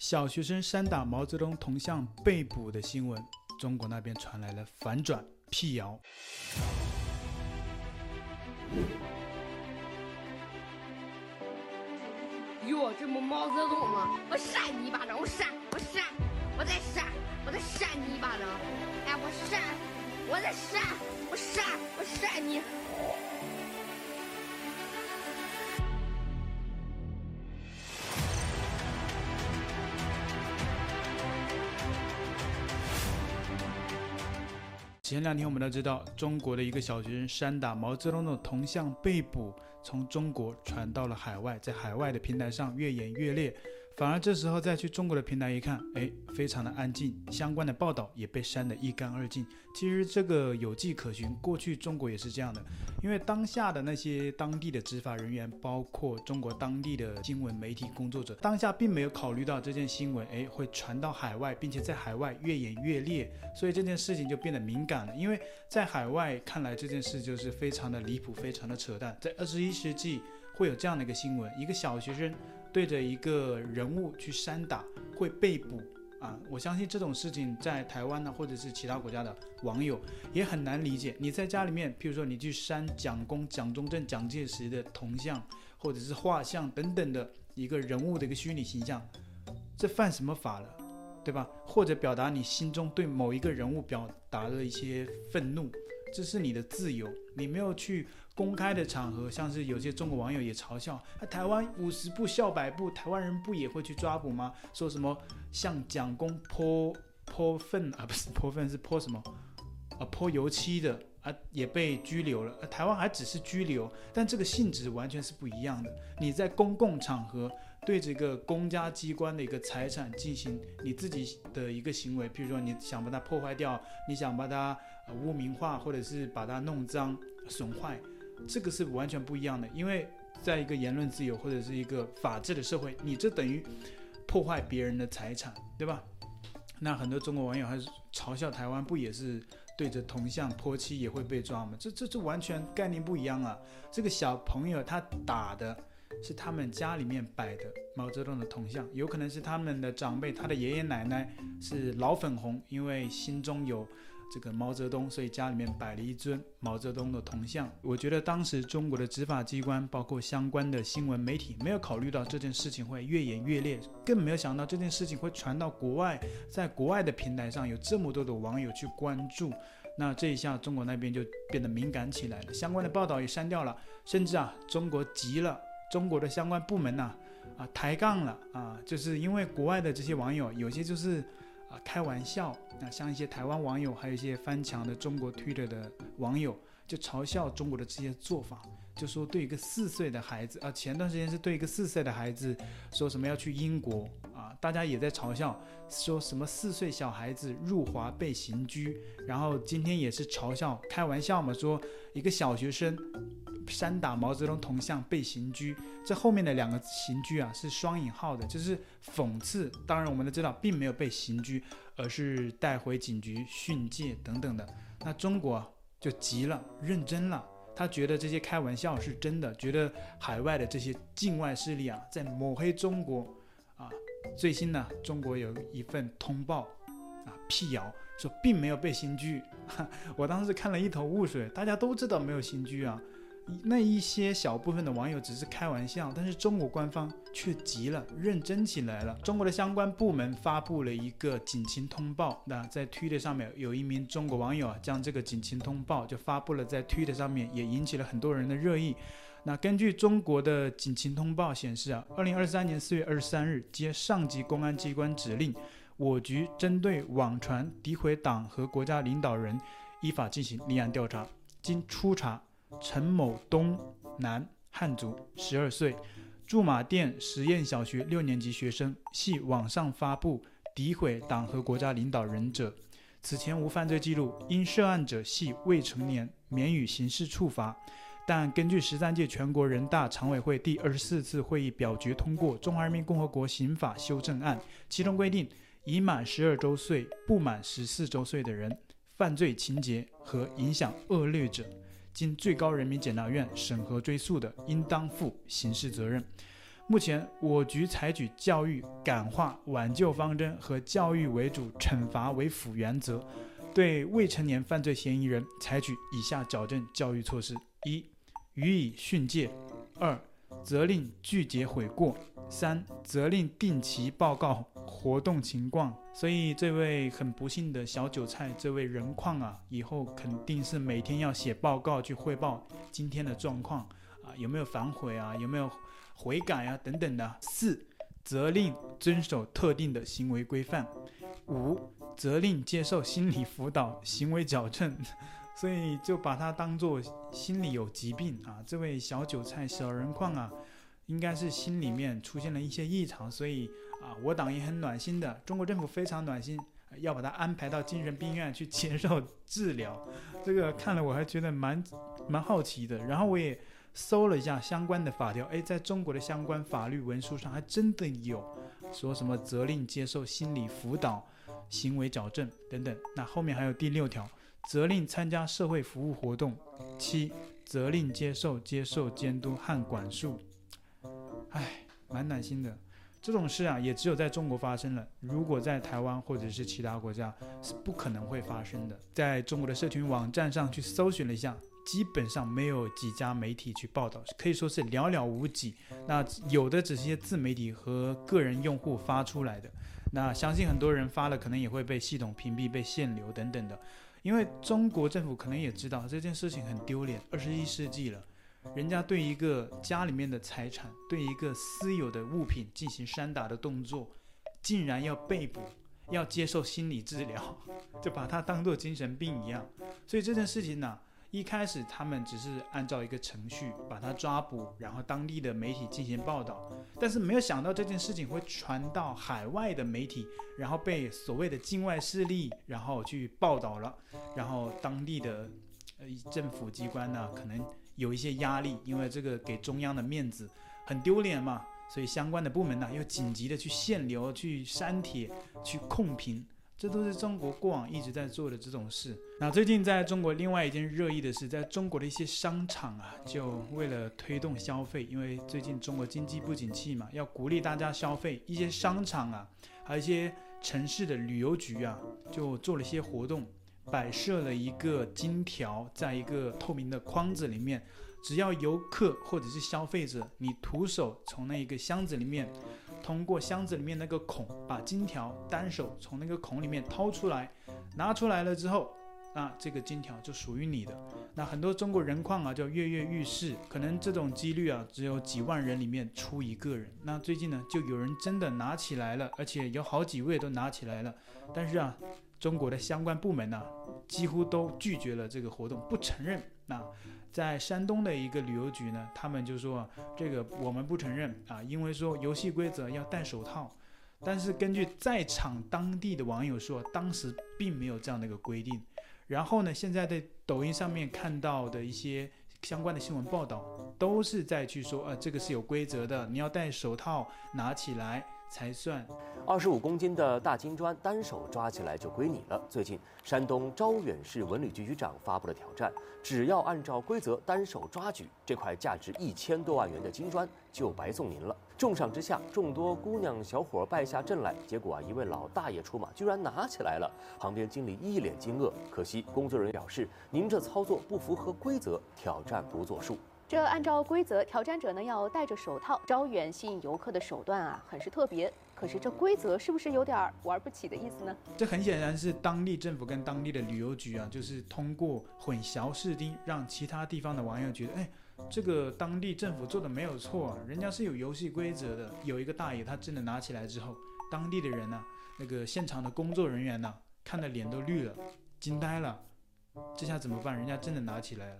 小学生扇打毛泽东铜像被捕的新闻，中国那边传来了反转辟谣。哟，这不毛泽东吗？我扇你一巴掌，我扇，我扇，我再扇，我再扇你一巴掌。哎，我扇，我再扇，我扇，我扇你。前两天我们都知道，中国的一个小学生扇打毛泽东的铜像被捕，从中国传到了海外，在海外的平台上越演越烈。反而这时候再去中国的平台一看，哎，非常的安静，相关的报道也被删得一干二净。其实这个有迹可循，过去中国也是这样的，因为当下的那些当地的执法人员，包括中国当地的新闻媒体工作者，当下并没有考虑到这件新闻，哎，会传到海外，并且在海外越演越烈，所以这件事情就变得敏感了。因为在海外看来这件事就是非常的离谱，非常的扯淡。在二十一世纪会有这样的一个新闻，一个小学生。对着一个人物去扇打会被捕啊！我相信这种事情在台湾呢，或者是其他国家的网友也很难理解。你在家里面，譬如说你去扇蒋公、蒋中正、蒋介石的铜像，或者是画像等等的一个人物的一个虚拟形象，这犯什么法了？对吧？或者表达你心中对某一个人物表达的一些愤怒。这是你的自由，你没有去公开的场合，像是有些中国网友也嘲笑，啊，台湾五十步笑百步，台湾人不也会去抓捕吗？说什么向蒋公泼泼粪啊，不是泼粪，是泼什么啊？泼油漆的啊，也被拘留了。台湾还只是拘留，但这个性质完全是不一样的。你在公共场合。对这个公家机关的一个财产进行你自己的一个行为，譬如说你想把它破坏掉，你想把它呃污名化，或者是把它弄脏损坏，这个是完全不一样的。因为在一个言论自由或者是一个法治的社会，你这等于破坏别人的财产，对吧？那很多中国网友还是嘲笑台湾，不也是对着铜像泼漆也会被抓吗？这这这完全概念不一样啊！这个小朋友他打的。是他们家里面摆的毛泽东的铜像，有可能是他们的长辈，他的爷爷奶奶是老粉红，因为心中有这个毛泽东，所以家里面摆了一尊毛泽东的铜像。我觉得当时中国的执法机关，包括相关的新闻媒体，没有考虑到这件事情会越演越烈，更没有想到这件事情会传到国外，在国外的平台上有这么多的网友去关注，那这一下中国那边就变得敏感起来了，相关的报道也删掉了，甚至啊，中国急了。中国的相关部门呐、啊，啊抬杠了啊，就是因为国外的这些网友有些就是啊开玩笑，那像一些台湾网友，还有一些翻墙的中国 Twitter 的网友，就嘲笑中国的这些做法，就说对一个四岁的孩子啊，前段时间是对一个四岁的孩子说什么要去英国啊，大家也在嘲笑，说什么四岁小孩子入华被刑拘，然后今天也是嘲笑开玩笑嘛，说一个小学生。扇打毛泽东铜像被刑拘，这后面的两个刑拘啊是双引号的，就是讽刺。当然，我们都知道并没有被刑拘，而是带回警局训诫等等的。那中国就急了，认真了，他觉得这些开玩笑是真的，觉得海外的这些境外势力啊在抹黑中国啊。最新呢，中国有一份通报啊辟谣说并没有被刑拘，我当时看了一头雾水。大家都知道没有刑拘啊。那一些小部分的网友只是开玩笑，但是中国官方却急了，认真起来了。中国的相关部门发布了一个警情通报，那在推特上面有一名中国网友啊，将这个警情通报就发布了在推特上面，也引起了很多人的热议。那根据中国的警情通报显示啊，二零二三年四月二十三日，接上级公安机关指令，我局针对网传诋毁党和国家领导人，依法进行立案调查，经初查。陈某东，男，汉族，十二岁，驻马店实验小学六年级学生，系网上发布诋毁党和国家领导人者。此前无犯罪记录，因涉案者系未成年，免予刑事处罚。但根据十三届全国人大常委会第二十四次会议表决通过《中华人民共和国刑法修正案》，其中规定，已满十二周岁不满十四周岁的人，犯罪情节和影响恶劣者。经最高人民检察院审核追诉的，应当负刑事责任。目前我局采取教育感化挽救方针和教育为主、惩罚为辅原则，对未成年犯罪嫌疑人采取以下矫正教育措施：一、予以训诫；二、责令拒绝悔过；三、责令定期报告活动情况。所以这位很不幸的小韭菜，这位人矿啊，以后肯定是每天要写报告去汇报今天的状况啊，有没有反悔啊，有没有悔改啊等等的。四、责令遵守特定的行为规范。五、责令接受心理辅导、行为矫正。所以就把他当做心理有疾病啊，这位小韭菜、小人矿啊，应该是心里面出现了一些异常，所以啊，我党也很暖心的，中国政府非常暖心，要把他安排到精神病院去接受治疗。这个看了我还觉得蛮蛮好奇的，然后我也搜了一下相关的法条，诶，在中国的相关法律文书上还真的有说什么责令接受心理辅导、行为矫正等等。那后面还有第六条。责令参加社会服务活动，七，责令接受接受监督和管束。唉，蛮暖心的。这种事啊，也只有在中国发生了。如果在台湾或者是其他国家，是不可能会发生的。在中国的社群网站上去搜寻了一下，基本上没有几家媒体去报道，可以说是寥寥无几。那有的只是些自媒体和个人用户发出来的。那相信很多人发了，可能也会被系统屏蔽、被限流等等的。因为中国政府可能也知道这件事情很丢脸，二十一世纪了，人家对一个家里面的财产，对一个私有的物品进行扇打的动作，竟然要被捕，要接受心理治疗，就把它当做精神病一样，所以这件事情呢。一开始他们只是按照一个程序把他抓捕，然后当地的媒体进行报道，但是没有想到这件事情会传到海外的媒体，然后被所谓的境外势力然后去报道了，然后当地的呃政府机关呢可能有一些压力，因为这个给中央的面子很丢脸嘛，所以相关的部门呢又紧急的去限流、去删帖、去控评。这都是中国过往一直在做的这种事。那最近在中国另外一件热议的是，在中国的一些商场啊，就为了推动消费，因为最近中国经济不景气嘛，要鼓励大家消费，一些商场啊，还有一些城市的旅游局啊，就做了一些活动，摆设了一个金条，在一个透明的框子里面，只要游客或者是消费者，你徒手从那一个箱子里面。通过箱子里面那个孔，把金条单手从那个孔里面掏出来，拿出来了之后，那这个金条就属于你的。那很多中国人矿啊，就跃跃欲试，可能这种几率啊，只有几万人里面出一个人。那最近呢，就有人真的拿起来了，而且有好几位都拿起来了。但是啊，中国的相关部门呢、几乎都拒绝了这个活动，不承认。那。在山东的一个旅游局呢，他们就说这个我们不承认啊，因为说游戏规则要戴手套。但是根据在场当地的网友说，当时并没有这样的一个规定。然后呢，现在在抖音上面看到的一些相关的新闻报道，都是在去说，呃，这个是有规则的，你要戴手套拿起来。才算，二十五公斤的大金砖单手抓起来就归你了。最近，山东招远市文旅局局长发布了挑战，只要按照规则单手抓举，这块价值一千多万元的金砖就白送您了。重赏之下，众多姑娘小伙败下阵来，结果啊，一位老大爷出马，居然拿起来了。旁边经理一脸惊愕，可惜工作人员表示，您这操作不符合规则，挑战不作数。这按照规则，挑战者呢要戴着手套，招远吸引游客的手段啊，很是特别。可是这规则是不是有点玩不起的意思呢？这很显然是当地政府跟当地的旅游局啊，就是通过混淆视听，让其他地方的网友觉得，哎，这个当地政府做的没有错，人家是有游戏规则的。有一个大爷他真的拿起来之后，当地的人呢、那个现场的工作人员呢、看的脸都绿了，惊呆了。这下怎么办？人家真的拿起来了。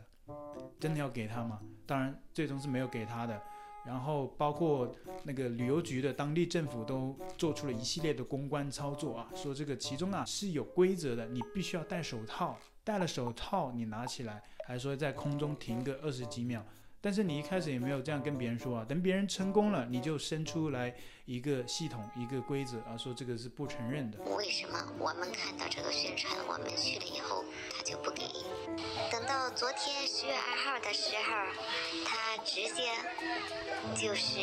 真的要给他吗？当然，最终是没有给他的。然后，包括那个旅游局的当地政府都做出了一系列的公关操作啊，说这个其中啊是有规则的，你必须要戴手套，戴了手套你拿起来，还说在空中停个二十几秒。但是你一开始也没有这样跟别人说啊，等别人成功了，你就生出来一个系统、一个规则，啊说这个是不承认的。为什么我们看到这个宣传，我们去了以后，他就不给？等到昨天十月二号的时候，他直接就是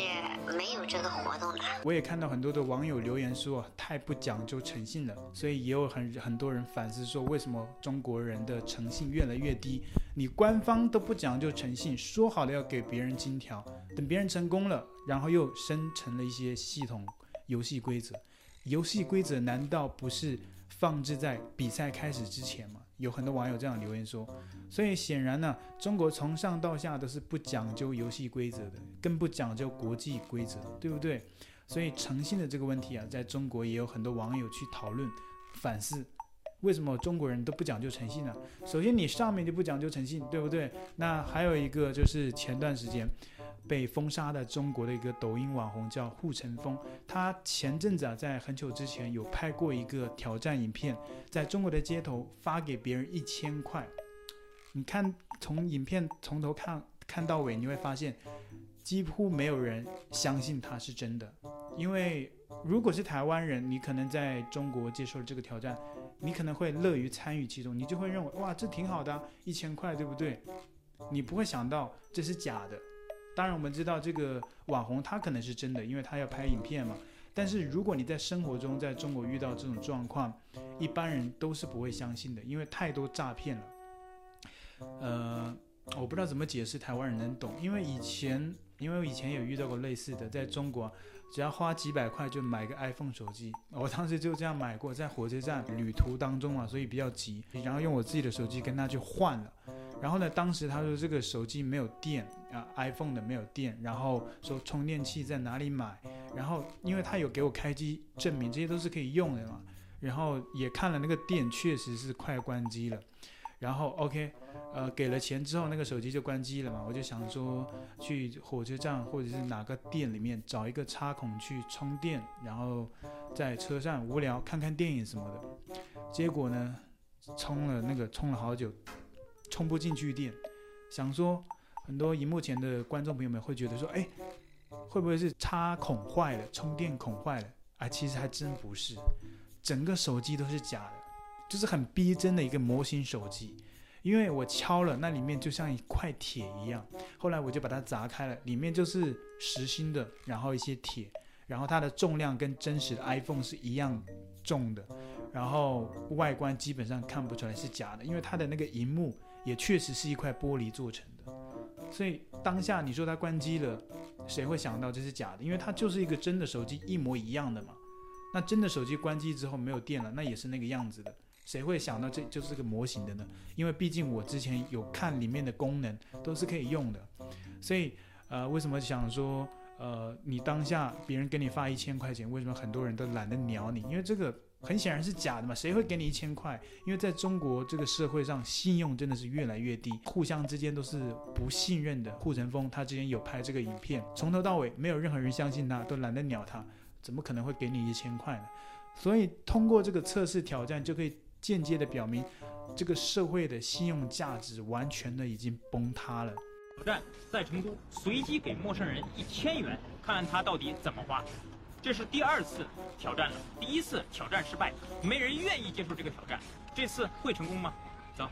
没有这个活动了。我也看到很多的网友留言说，太不讲究诚信了，所以也有很很多人反思说，为什么中国人的诚信越来越低？你官方都不讲究诚信，说好了要给别人金条，等别人成功了，然后又生成了一些系统游戏规则。游戏规则难道不是放置在比赛开始之前吗？有很多网友这样留言说。所以显然呢，中国从上到下都是不讲究游戏规则的，更不讲究国际规则，对不对？所以诚信的这个问题啊，在中国也有很多网友去讨论、反思，为什么中国人都不讲究诚信呢？首先，你上面就不讲究诚信，对不对？那还有一个就是前段时间。被封杀的中国的一个抖音网红叫护城风，他前阵子啊，在很久之前有拍过一个挑战影片，在中国的街头发给别人一千块。你看，从影片从头看看到尾，你会发现几乎没有人相信他是真的。因为如果是台湾人，你可能在中国接受了这个挑战，你可能会乐于参与其中，你就会认为哇，这挺好的，一千块，对不对？你不会想到这是假的。当然，我们知道这个网红他可能是真的，因为他要拍影片嘛。但是如果你在生活中在中国遇到这种状况，一般人都是不会相信的，因为太多诈骗了。呃，我不知道怎么解释，台湾人能懂，因为以前，因为我以前有遇到过类似的，在中国只要花几百块就买个 iPhone 手机，我当时就这样买过，在火车站旅途当中啊，所以比较急，然后用我自己的手机跟他去换了。然后呢，当时他说这个手机没有电啊，iPhone 的没有电，然后说充电器在哪里买，然后因为他有给我开机证明，这些都是可以用的嘛，然后也看了那个电确实是快关机了，然后 OK，呃，给了钱之后那个手机就关机了嘛，我就想说去火车站或者是哪个店里面找一个插孔去充电，然后在车上无聊看看电影什么的，结果呢，充了那个充了好久。充不进去电，想说很多荧幕前的观众朋友们会觉得说，哎，会不会是插孔坏了，充电孔坏了？啊，其实还真不是，整个手机都是假的，就是很逼真的一个模型手机。因为我敲了，那里面就像一块铁一样。后来我就把它砸开了，里面就是实心的，然后一些铁，然后它的重量跟真实的 iPhone 是一样重的，然后外观基本上看不出来是假的，因为它的那个荧幕。也确实是一块玻璃做成的，所以当下你说它关机了，谁会想到这是假的？因为它就是一个真的手机，一模一样的嘛。那真的手机关机之后没有电了，那也是那个样子的，谁会想到这就是个模型的呢？因为毕竟我之前有看里面的功能都是可以用的，所以呃，为什么想说呃，你当下别人给你发一千块钱，为什么很多人都懒得鸟你？因为这个。很显然是假的嘛，谁会给你一千块？因为在中国这个社会上，信用真的是越来越低，互相之间都是不信任的。护城峰他之前有拍这个影片，从头到尾没有任何人相信他，都懒得鸟他，怎么可能会给你一千块呢？所以通过这个测试挑战，就可以间接的表明，这个社会的信用价值完全的已经崩塌了。挑战在成都随机给陌生人一千元，看看他到底怎么花。这是第二次挑战了，第一次挑战失败，没人愿意接受这个挑战。这次会成功吗？走，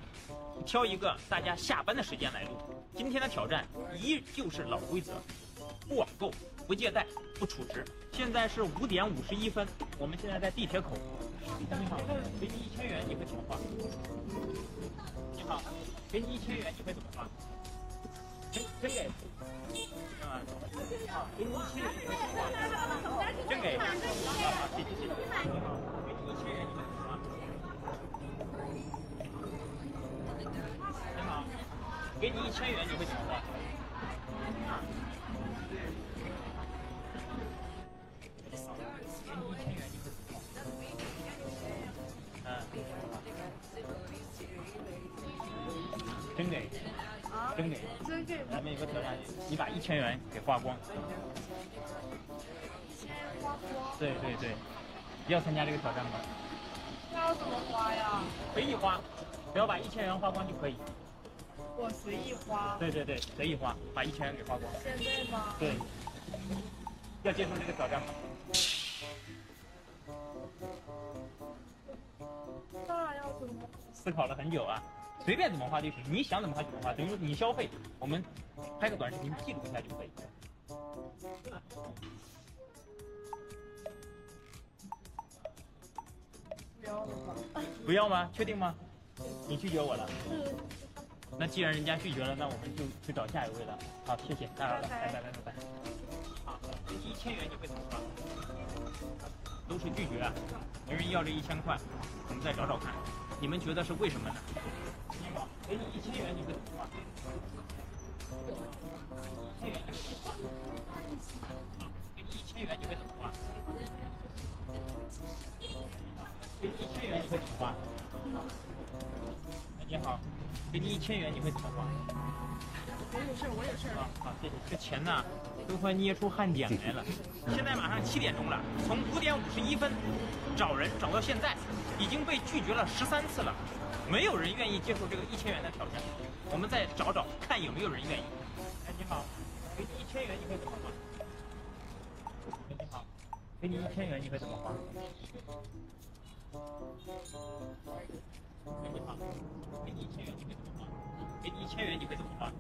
挑一个大家下班的时间来录。今天的挑战依旧是老规则，不网购，不借贷，不储值。现在是五点五十一分，我们现在在地铁口。你好，给你一千元，你会怎么花？你好，给你一千元，你会怎么花？真真给。好，给你一千元，你会怎么花？真给。好，谢谢谢谢。你好，给你一千元，你会怎么花？你好，给你一千元，你会怎么花光，对对对，要参加这个挑战吗？那要怎么花呀？随意花，只要把一千元花光就可以。我随意花，对对对，随意花，把一千元给花光。现在吗？对。要接受这个挑战吗？那要怎么思考了很久啊。随便怎么花就行，你想怎么花就怎么花，等于说你消费，我们拍个短视频记录一下就可以。不要吗？确定吗？你拒绝我了。那既然人家拒绝了，那我们就去找下一位了。好，谢谢，打扰了，拜拜拜拜拜。好，这一千元你会怎么花？都是拒绝啊，没人要这一千块，我们再找找看，你们觉得是为什么呢？给你一千元你会怎么花？给你一千元你会怎么花？给你一千元你会怎么花？你好，给你一千元你会怎么花？我有事，我有事。啊，好，谢谢。这钱呢，都快捏出汗点来了。现在马上七点钟了，从五点五十一分找人找到现在，已经被拒绝了十三次了，没有人愿意接受这个一千元的挑战。我们再找找，看有没有人愿意。哎，你好，给你一千元你会怎么花？哎，你好，给你一千元你会怎么花？哎，你好，给你一千元你会怎么花？给你一千元你会怎么花？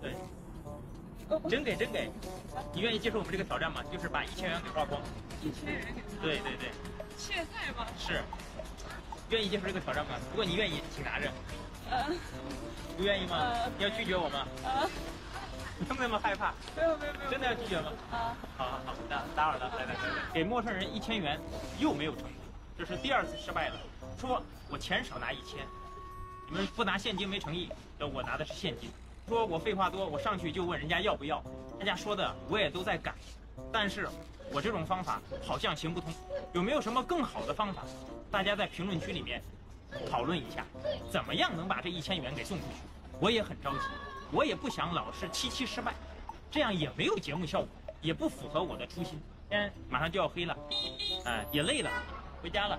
对，真给真给，你愿意接受我们这个挑战吗？就是把一千元给花光。一千元给他。对对对，现在吗？是，愿意接受这个挑战吗？如果你愿意，请拿着。嗯。不愿意吗？你要拒绝我吗？啊。你那么害怕？没有没有没有。真的要拒绝吗？啊。好好好，打打扰了，来来来来，给陌生人一千元又没有成功，这是第二次失败了。说我钱少拿一千，你们不拿现金没诚意，那我拿的是现金。说我废话多，我上去就问人家要不要，人家说的我也都在改，但是我这种方法好像行不通，有没有什么更好的方法？大家在评论区里面讨论一下，怎么样能把这一千元给送出去？我也很着急，我也不想老是七七失败，这样也没有节目效果，也不符合我的初心。天马上就要黑了，哎，也累了，回家了。